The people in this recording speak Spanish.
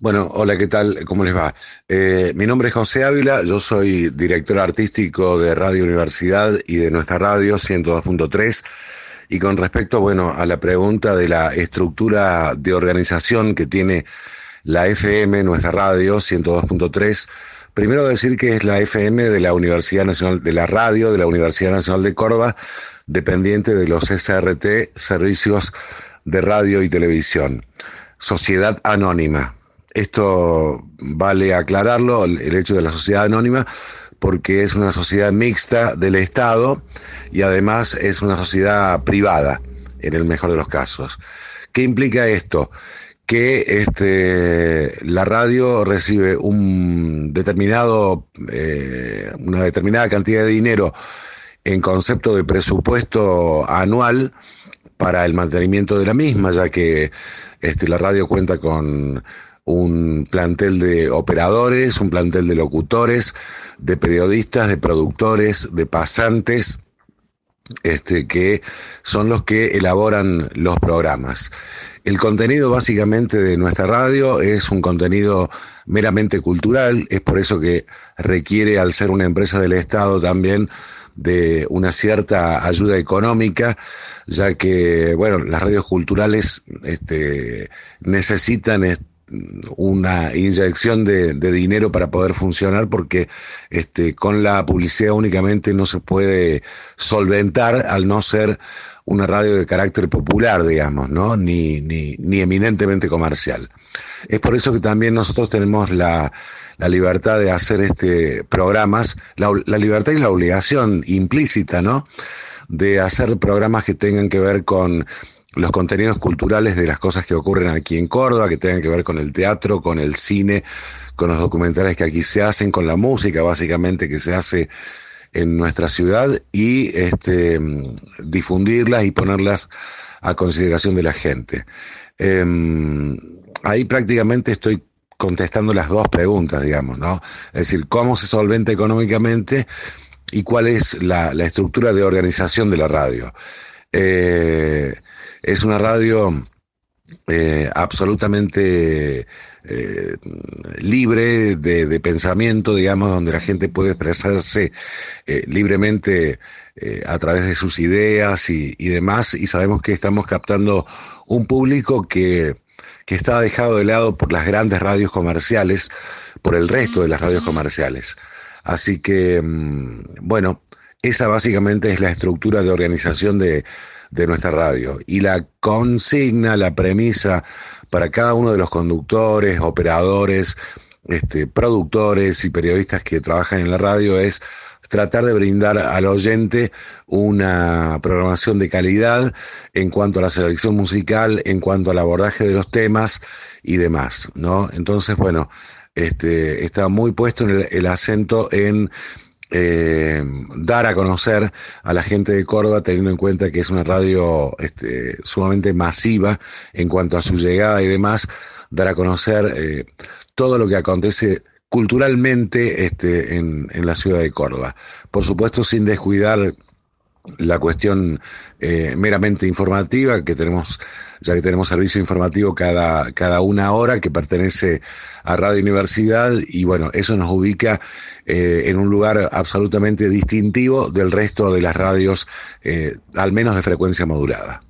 bueno, hola, ¿qué tal? ¿Cómo les va? Eh, mi nombre es José Ávila, yo soy director artístico de Radio Universidad y de nuestra radio 102.3. Y con respecto, bueno, a la pregunta de la estructura de organización que tiene la FM, nuestra radio 102.3, primero decir que es la FM de la Universidad Nacional de la Radio de la Universidad Nacional de Córdoba, dependiente de los SRT, Servicios de Radio y Televisión sociedad anónima. Esto vale aclararlo, el hecho de la sociedad anónima, porque es una sociedad mixta del Estado y además es una sociedad privada, en el mejor de los casos. ¿Qué implica esto? Que este, la radio recibe un determinado, eh, una determinada cantidad de dinero en concepto de presupuesto anual para el mantenimiento de la misma, ya que este, la radio cuenta con un plantel de operadores, un plantel de locutores, de periodistas, de productores, de pasantes, este, que son los que elaboran los programas. El contenido básicamente de nuestra radio es un contenido meramente cultural, es por eso que requiere, al ser una empresa del Estado, también de una cierta ayuda económica, ya que, bueno, las radios culturales este, necesitan una inyección de, dinero para poder funcionar porque este, con la publicidad únicamente no se puede solventar al no ser una radio de carácter popular, digamos, ¿no? Ni, ni, ni eminentemente comercial. Es por eso que también nosotros tenemos la, la libertad de hacer este programas, la, la libertad y la obligación implícita, ¿no? De hacer programas que tengan que ver con los contenidos culturales de las cosas que ocurren aquí en Córdoba, que tengan que ver con el teatro, con el cine, con los documentales que aquí se hacen, con la música básicamente que se hace en nuestra ciudad y este, difundirlas y ponerlas a consideración de la gente. Em, ahí prácticamente estoy contestando las dos preguntas, digamos, ¿no? Es decir, cómo se solventa económicamente y cuál es la, estructura de organización de la radio. Eh, es una radio eh, absolutamente eh, libre de, pensamiento, digamos, donde la gente puede expresarse libremente a través de sus ideas y, y demás, y sabemos que estamos captando un público que que está dejado de lado por las grandes radios comerciales, por el resto de las radios comerciales. Así que, mm, bueno, esa básicamente es la estructura de organización de, nuestra radio. Y la consigna, la premisa para cada uno de los conductores, operadores, este, productores y periodistas que trabajan en la radio es tratar de brindar al oyente una programación de calidad en cuanto a la selección musical, en cuanto al abordaje de los temas y demás, ¿no? Entonces, bueno, este, está muy puesto en el, acento en eh, dar a conocer a la gente de Córdoba, teniendo en cuenta que es una radio este, sumamente masiva en cuanto a su llegada y demás, dar a conocer eh, todo lo que acontece culturalmente este, en, en la ciudad de Córdoba. Por supuesto, sin descuidar la cuestión eh, meramente informativa, que tenemos, ya que tenemos servicio informativo cada, cada una hora que pertenece a Radio Universidad, y bueno, eso nos ubica eh, en un lugar absolutamente distintivo del resto de las radios, eh, al menos de frecuencia modulada.